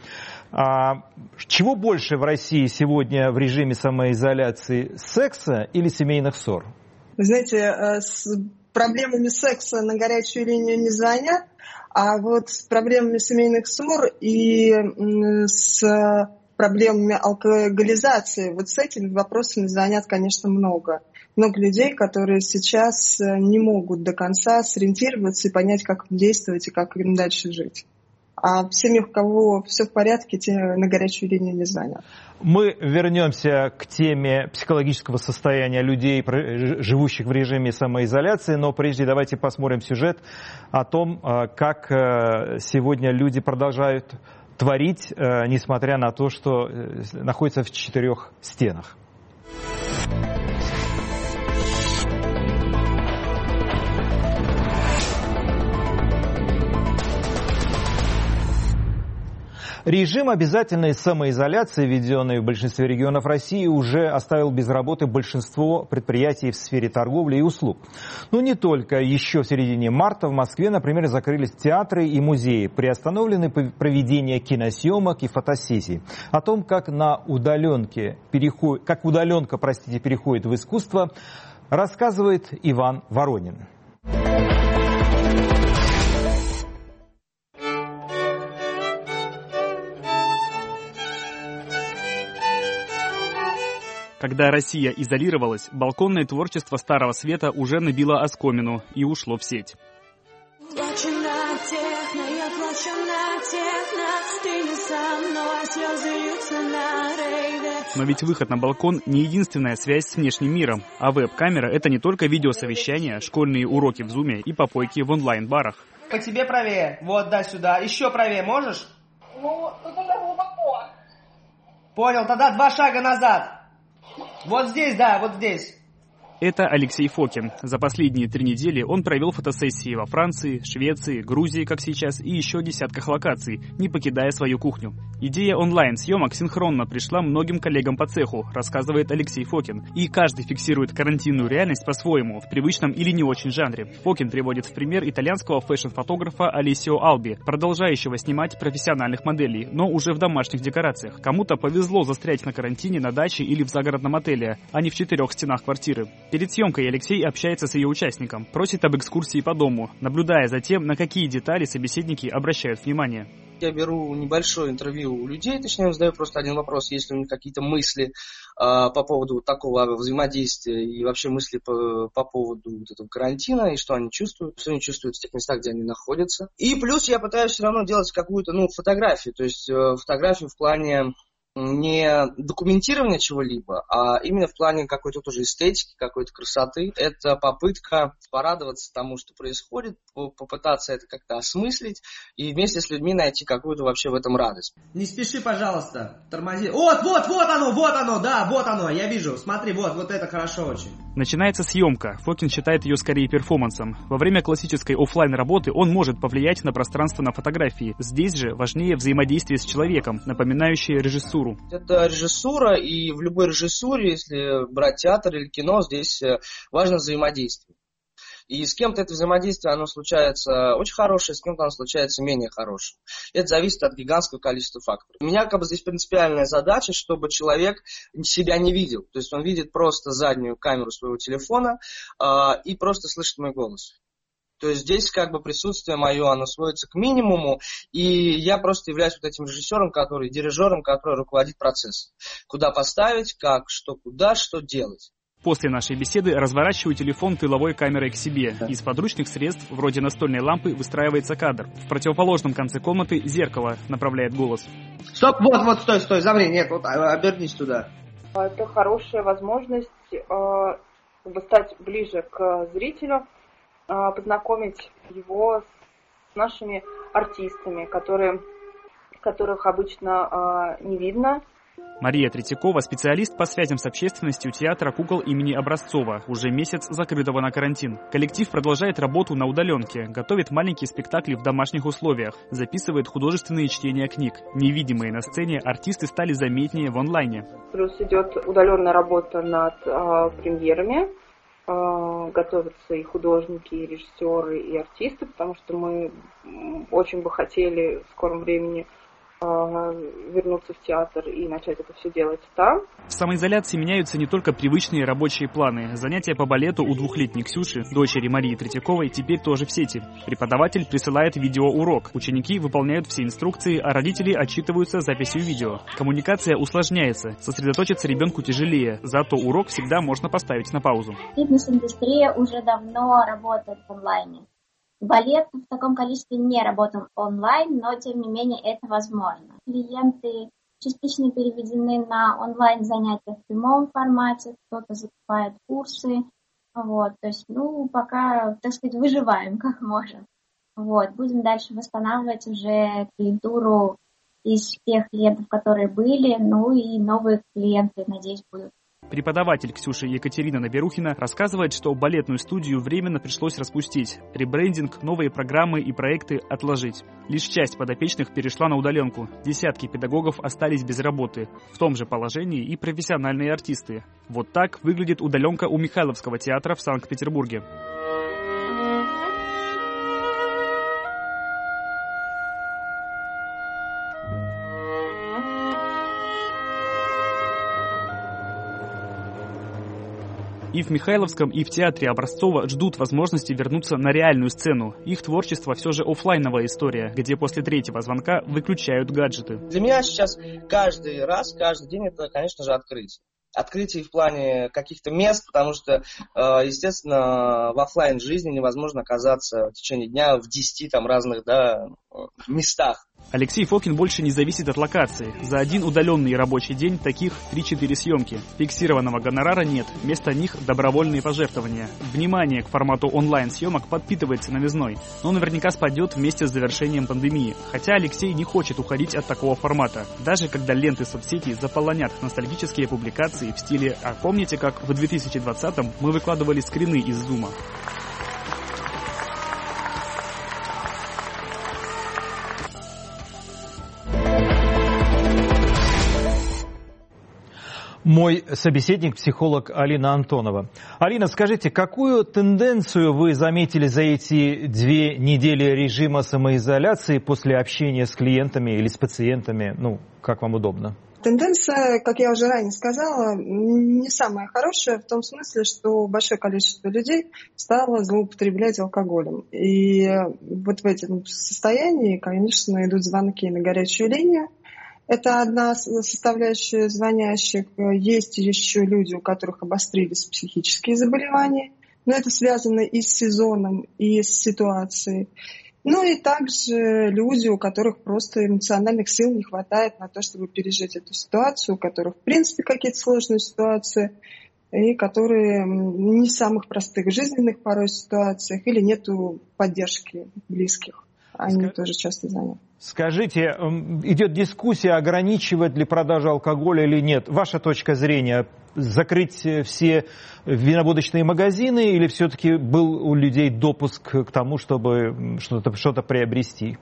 а чего больше в России сегодня в режиме самоизоляции, секса или семейных ссор? Вы знаете, э, с проблемами секса на горячую линию не звонят, а вот с проблемами семейных ссор и с проблемами алкоголизации. Вот с этими вопросами звонят, конечно, много. Много людей, которые сейчас э, не могут до конца сориентироваться и понять, как действовать и как им дальше жить. А в семьях, у кого все в порядке, те на горячую линию не звонят. Мы вернемся к теме психологического состояния людей, живущих в режиме самоизоляции, но прежде давайте посмотрим сюжет о том, э, как э, сегодня люди продолжают творить, э, несмотря на то, что э, находится в четырех стенах. Режим обязательной самоизоляции, введенный в большинстве регионов России, уже оставил без работы большинство предприятий в сфере торговли и услуг. Но не только. Еще в середине марта в Москве, например, закрылись театры и музеи, приостановлены проведение киносъемок и фотосессий. О том, как на удаленке переход... как удаленка, простите, переходит в искусство, рассказывает Иван Воронин. Когда Россия изолировалась, балконное творчество Старого Света уже набило оскомину и ушло в сеть. Но ведь выход на балкон не единственная связь с внешним миром, а веб-камера — это не только видеосовещания, школьные уроки в зуме и попойки в онлайн-барах. По тебе правее, вот, да, сюда, еще правее можешь? Ну, тут уже глубоко. Понял, тогда два шага назад. Вот здесь, да, вот здесь. Это Алексей Фокин. За последние три недели он провел фотосессии во Франции, Швеции, Грузии, как сейчас, и еще десятках локаций, не покидая свою кухню. Идея онлайн-съемок синхронно пришла многим коллегам по цеху, рассказывает Алексей Фокин. И каждый фиксирует карантинную реальность по-своему, в привычном или не очень жанре. Фокин приводит в пример итальянского фэшн-фотографа Алисио Алби, продолжающего снимать профессиональных моделей, но уже в домашних декорациях. Кому-то повезло застрять на карантине на даче или в загородном отеле, а не в четырех стенах квартиры. Перед съемкой Алексей общается с ее участником, просит об экскурсии по дому, наблюдая за тем, на какие детали собеседники обращают внимание. Я беру небольшое интервью у людей, точнее, задаю просто один вопрос, есть ли у них какие-то мысли э, по поводу такого взаимодействия и вообще мысли по, по поводу вот этого карантина и что они чувствуют, что они чувствуют в тех местах, где они находятся. И плюс я пытаюсь все равно делать какую-то ну, фотографию, то есть э, фотографию в плане не документирование чего-либо, а именно в плане какой-то тоже эстетики, какой-то красоты. Это попытка порадоваться тому, что происходит, попытаться это как-то осмыслить и вместе с людьми найти какую-то вообще в этом радость. Не спеши, пожалуйста, тормози. Вот, вот, вот оно, вот оно, да, вот оно, я вижу. Смотри, вот, вот это хорошо очень. Начинается съемка. Фокин считает ее скорее перформансом. Во время классической офлайн работы он может повлиять на пространство на фотографии. Здесь же важнее взаимодействие с человеком, напоминающее режиссуру? Это режиссура, и в любой режиссуре, если брать театр или кино, здесь э, важно взаимодействие. И с кем-то это взаимодействие, оно случается очень хорошее, с кем-то оно случается менее хорошее. Это зависит от гигантского количества факторов. У меня как бы здесь принципиальная задача, чтобы человек себя не видел. То есть он видит просто заднюю камеру своего телефона э, и просто слышит мой голос. То есть здесь как бы присутствие мое, оно сводится к минимуму, и я просто являюсь вот этим режиссером, который, дирижером, который руководит процессом. Куда поставить, как, что, куда, что делать. После нашей беседы разворачиваю телефон тыловой камерой к себе. Из подручных средств, вроде настольной лампы, выстраивается кадр. В противоположном конце комнаты зеркало направляет голос. Стоп, вот, вот, стой, стой, замри, нет, вот, а, обернись туда. Это хорошая возможность э, стать ближе к зрителю, э, познакомить его с нашими артистами, которые, которых обычно э, не видно Мария Третьякова – специалист по связям с общественностью театра кукол имени Образцова, уже месяц закрытого на карантин. Коллектив продолжает работу на удаленке, готовит маленькие спектакли в домашних условиях, записывает художественные чтения книг. Невидимые на сцене артисты стали заметнее в онлайне. Плюс идет удаленная работа над э, премьерами, э, готовятся и художники, и режиссеры, и артисты, потому что мы очень бы хотели в скором времени а, вернуться в театр и начать это все делать там. В самоизоляции меняются не только привычные рабочие планы. Занятия по балету у двухлетней Ксюши, дочери Марии Третьяковой, теперь тоже в сети. Преподаватель присылает видеоурок. Ученики выполняют все инструкции, а родители отчитываются записью видео. Коммуникация усложняется. Сосредоточиться ребенку тяжелее, зато урок всегда можно поставить на паузу. Фитнес-индустрия уже давно работает в онлайне. Балет в таком количестве не работал онлайн, но тем не менее это возможно. Клиенты частично переведены на онлайн занятия в прямом формате, кто-то закупает курсы. Вот, то есть, ну, пока, так сказать, выживаем как можем. Вот, будем дальше восстанавливать уже клиентуру из тех клиентов, которые были, ну и новые клиенты, надеюсь, будут. Преподаватель Ксюша Екатерина Наберухина рассказывает, что балетную студию временно пришлось распустить. Ребрендинг, новые программы и проекты отложить. Лишь часть подопечных перешла на удаленку. Десятки педагогов остались без работы. В том же положении и профессиональные артисты. Вот так выглядит удаленка у Михайловского театра в Санкт-Петербурге. В Михайловском, и в театре Образцова ждут возможности вернуться на реальную сцену. Их творчество все же офлайновая история, где после третьего звонка выключают гаджеты. Для меня сейчас каждый раз, каждый день это, конечно же, открытие открытий в плане каких-то мест, потому что, э, естественно, в офлайн жизни невозможно оказаться в течение дня в 10 там разных да, местах. Алексей Фокин больше не зависит от локации. За один удаленный рабочий день таких 3-4 съемки. Фиксированного гонорара нет, вместо них добровольные пожертвования. Внимание к формату онлайн-съемок подпитывается новизной, но наверняка спадет вместе с завершением пандемии. Хотя Алексей не хочет уходить от такого формата, даже когда ленты соцсетей заполонят ностальгические публикации в стиле «А помните, как в 2020-м мы выкладывали скрины из Зума?» Мой собеседник – психолог Алина Антонова. Алина, скажите, какую тенденцию вы заметили за эти две недели режима самоизоляции после общения с клиентами или с пациентами? Ну, как вам удобно? Тенденция, как я уже ранее сказала, не самая хорошая в том смысле, что большое количество людей стало злоупотреблять алкоголем. И вот в этом состоянии, конечно, идут звонки на горячую линию, это одна составляющая звонящих. Есть еще люди, у которых обострились психические заболевания, но это связано и с сезоном, и с ситуацией. Ну и также люди, у которых просто эмоциональных сил не хватает на то, чтобы пережить эту ситуацию, у которых в принципе какие-то сложные ситуации, и которые не в самых простых жизненных порой ситуациях или нету поддержки близких. Они Ск... тоже часто заняты. Скажите, идет дискуссия, ограничивать ли продажу алкоголя или нет. Ваша точка зрения, закрыть все винобудочные магазины или все-таки был у людей допуск к тому, чтобы что-то что приобрести?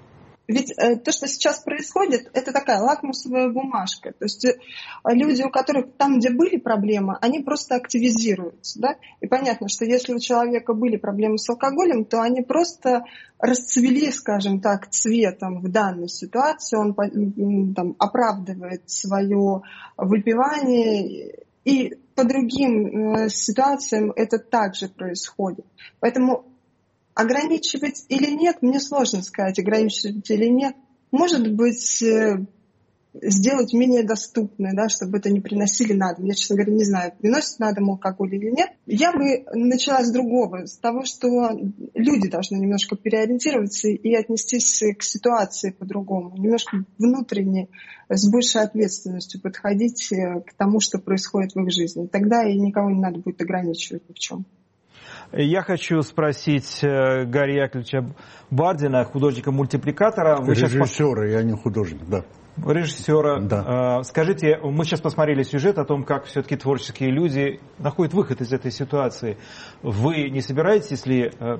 Ведь э, то, что сейчас происходит, это такая лакмусовая бумажка. То есть э, люди, у которых там, где были проблемы, они просто активизируются. Да? И понятно, что если у человека были проблемы с алкоголем, то они просто расцвели, скажем так, цветом в данной ситуации. Он там, оправдывает свое выпивание и по другим э, ситуациям это также происходит. Поэтому Ограничивать или нет, мне сложно сказать, ограничивать или нет. Может быть, э, сделать менее доступной, да, чтобы это не приносили на дом. Я, честно говоря, не знаю, приносит на дом алкоголь или нет. Я бы начала с другого, с того, что люди должны немножко переориентироваться и отнестись к ситуации по-другому, немножко внутренне, с большей ответственностью подходить э, к тому, что происходит в их жизни. Тогда и никого не надо будет ограничивать ни в чем. Я хочу спросить э, Гарри Яковлевича Бардина, художника-мультипликатора. Режиссера, сейчас... я не художник, да режиссера. Да. Скажите, мы сейчас посмотрели сюжет о том, как все-таки творческие люди находят выход из этой ситуации. Вы не собираетесь ли э,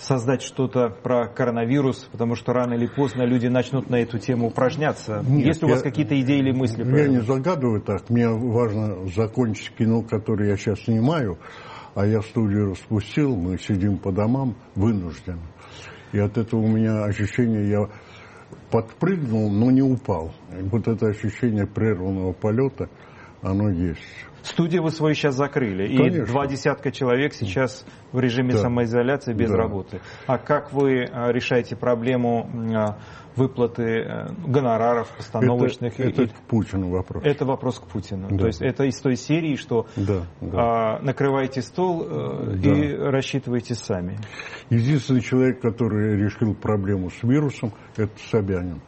создать что-то про коронавирус, потому что рано или поздно люди начнут на эту тему упражняться. Нет, Есть у вас какие-то идеи или мысли? Я не загадываю так. Мне важно закончить кино, которое я сейчас снимаю, а я студию распустил, мы сидим по домам вынуждены. И от этого у меня ощущение, я подпрыгнул, но не упал. И вот это ощущение прерванного полета, оно есть. Студию вы свою сейчас закрыли, Конечно. и два десятка человек сейчас в режиме да. самоизоляции без да. работы. А как вы а, решаете проблему а, выплаты э, гонораров постановочных? Это, это к Путину вопрос. Это вопрос к Путину. Да. То есть это из той серии, что да, да. накрываете стол э, да. и рассчитываете сами. Единственный человек, который решил проблему с вирусом, это Собянин.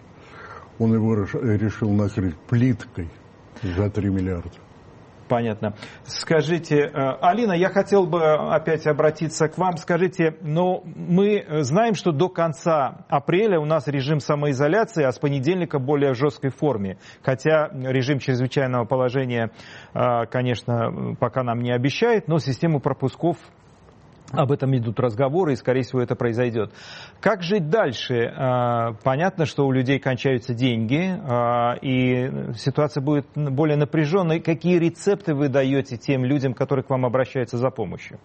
Он его решил накрыть плиткой за 3 миллиарда. Понятно. Скажите, э, Алина, я хотел бы опять обратиться к вам. Скажите, но ну, мы знаем, что до конца апреля у нас режим самоизоляции, а с понедельника более жесткой форме. Хотя режим чрезвычайного положения, э, конечно, пока нам не обещает, но систему пропусков об этом идут разговоры, и, скорее всего, это произойдет. Как жить дальше? А, понятно, что у людей кончаются деньги, а, и ситуация будет более напряженной. Какие рецепты вы даете тем людям, которые к вам обращаются за помощью?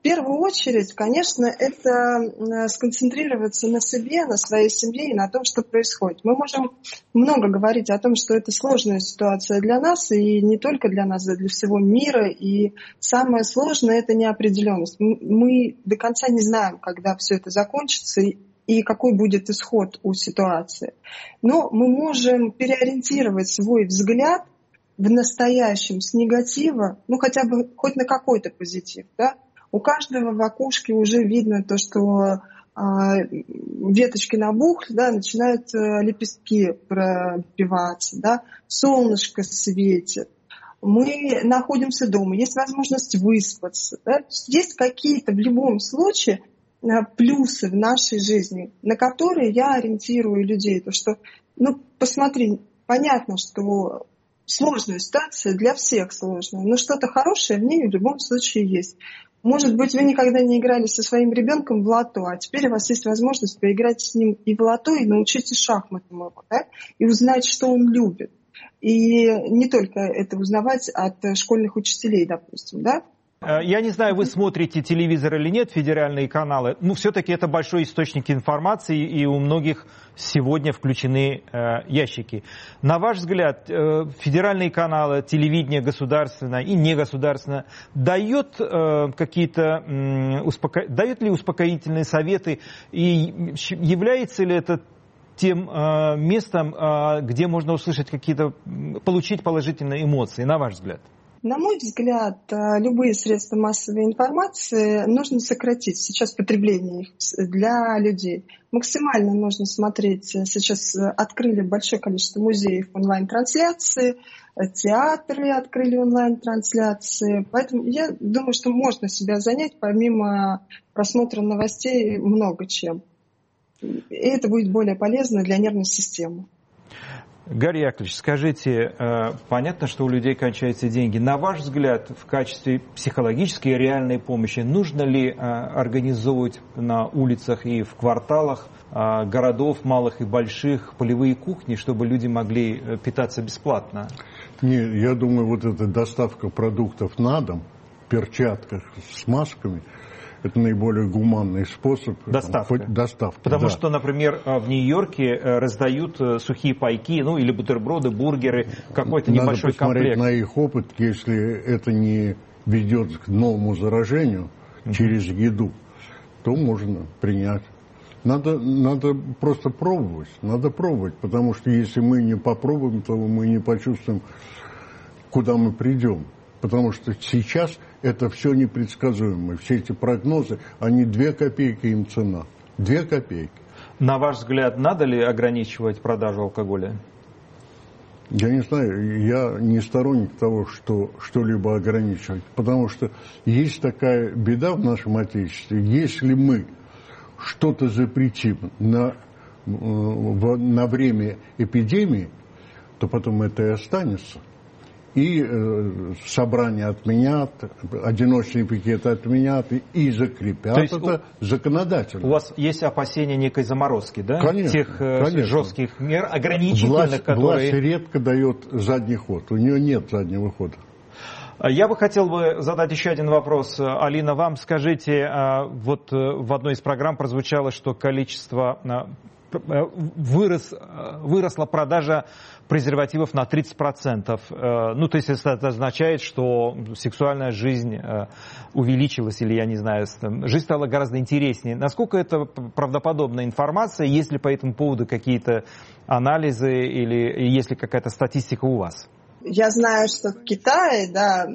В первую очередь, конечно, это сконцентрироваться на себе, на своей семье и на том, что происходит. Мы можем много говорить о том, что это сложная ситуация для нас, и не только для нас, а для всего мира. И самое сложное – это неопределенность. Мы до конца не знаем, когда все это закончится, и какой будет исход у ситуации. Но мы можем переориентировать свой взгляд в настоящем с негатива, ну хотя бы хоть на какой-то позитив, да, у каждого в окошке уже видно то, что а, веточки набухли, да, начинают а, лепестки пробиваться, да, солнышко светит, мы находимся дома, есть возможность выспаться, да, есть какие-то в любом случае а, плюсы в нашей жизни, на которые я ориентирую людей, то что, ну, посмотри, понятно, что сложная ситуация, для всех сложная, но что-то хорошее в ней в любом случае есть. Может быть, вы никогда не играли со своим ребенком в лото, а теперь у вас есть возможность поиграть с ним и в лото, и научиться шахматам его, да? и узнать, что он любит. И не только это узнавать от школьных учителей, допустим, да? Э, я не знаю, вы смотрите телевизор или нет, федеральные каналы. Ну, все-таки это большой источник информации, и у многих сегодня включены э, ящики. На ваш взгляд, э, федеральные каналы, телевидение государственное и негосударственное дает э, какие-то э, успоко... дает ли успокоительные советы и является ли это тем э, местом, э, где можно услышать какие-то, получить положительные эмоции, на ваш взгляд? На мой взгляд, э, любые средства массовой информации нужно сократить сейчас потребление их для людей. Максимально нужно смотреть. Э, сейчас э, открыли большое количество музеев онлайн-трансляции, театры открыли онлайн-трансляции. Поэтому я думаю, что можно себя занять помимо просмотра новостей много чем. И это будет более полезно для нервной системы. Гарри Яковлевич, скажите, э, понятно, что у людей кончаются деньги. На ваш взгляд, в качестве психологической и реальной помощи, нужно ли э, организовывать на улицах и в кварталах э, городов малых и больших полевые кухни, чтобы люди могли питаться бесплатно? Не, я думаю, вот эта доставка продуктов на дом, в перчатках с масками – это наиболее гуманный способ. Доставка. Там, доставка Потому да. что, например, э, в Нью-Йорке э, раздают э, сухие пайки, ну или бутерброды, бургеры, какой-то Надо небольшой посмотреть комплект. на их опыт, если это не ведет к новому заражению uh-huh. через еду, то можно принять. Надо, надо просто пробовать, надо пробовать, потому что если мы не попробуем, то мы не почувствуем, куда мы придем. Потому что сейчас это все непредсказуемо. Все эти прогнозы, они две копейки им цена. Две копейки. На ваш взгляд, надо ли ограничивать продажу алкоголя? Я не знаю, я не сторонник того, что что-либо ограничивать, потому что есть такая беда в нашем Отечестве. Если мы что-то запретим на, на время эпидемии, то потом это и останется и э, собрания отменят, одиночные пикеты отменят и закрепят То есть это у, законодательно. У вас есть опасения некой заморозки, да? Конечно. Тех э, конечно. жестких мер, ограничительных, власть, которые... Власть редко дает задний ход, у нее нет заднего хода. Я бы хотел бы задать еще один вопрос. Алина, вам скажите, а, вот э, в одной из программ прозвучало, что количество а, вырос, э, выросла продажа презервативов на 30%. Э, ну, то есть это означает, что сексуальная жизнь увеличилась, или я не знаю, жизнь стала гораздо интереснее. Насколько это правдоподобная информация? Есть ли по этому поводу какие-то анализы или есть ли какая-то статистика у вас? Я знаю, что в Китае, да,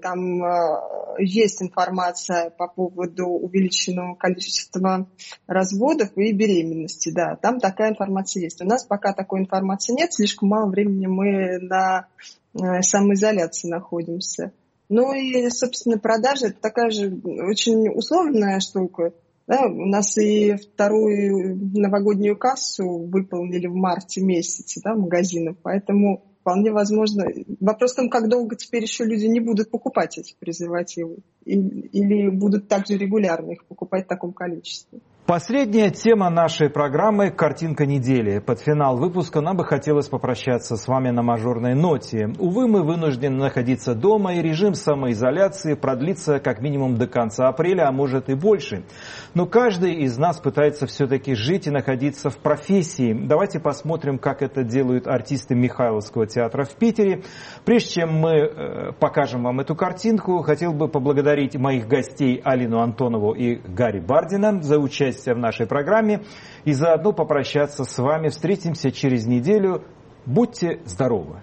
там э, есть информация по поводу увеличенного количества разводов и беременности, да, там такая информация есть. У нас пока такой информации нет, слишком мало времени мы на э, самоизоляции находимся. Ну и, собственно, продажа это такая же очень условная штука. Да, у нас и вторую новогоднюю кассу выполнили в марте месяце да, магазинов, поэтому вполне возможно. Вопрос в том, как долго теперь еще люди не будут покупать эти презервативы. Или будут также регулярно их покупать в таком количестве. Последняя тема нашей программы – картинка недели. Под финал выпуска нам бы хотелось попрощаться с вами на мажорной ноте. Увы, мы вынуждены находиться дома, и режим самоизоляции продлится как минимум до конца апреля, а может и больше. Но каждый из нас пытается все-таки жить и находиться в профессии. Давайте посмотрим, как это делают артисты Михайловского театра в Питере. Прежде чем мы э, покажем вам эту картинку, хотел бы поблагодарить моих гостей Алину Антонову и Гарри Бардина за участие участие в нашей программе и заодно попрощаться с вами. Встретимся через неделю. Будьте здоровы!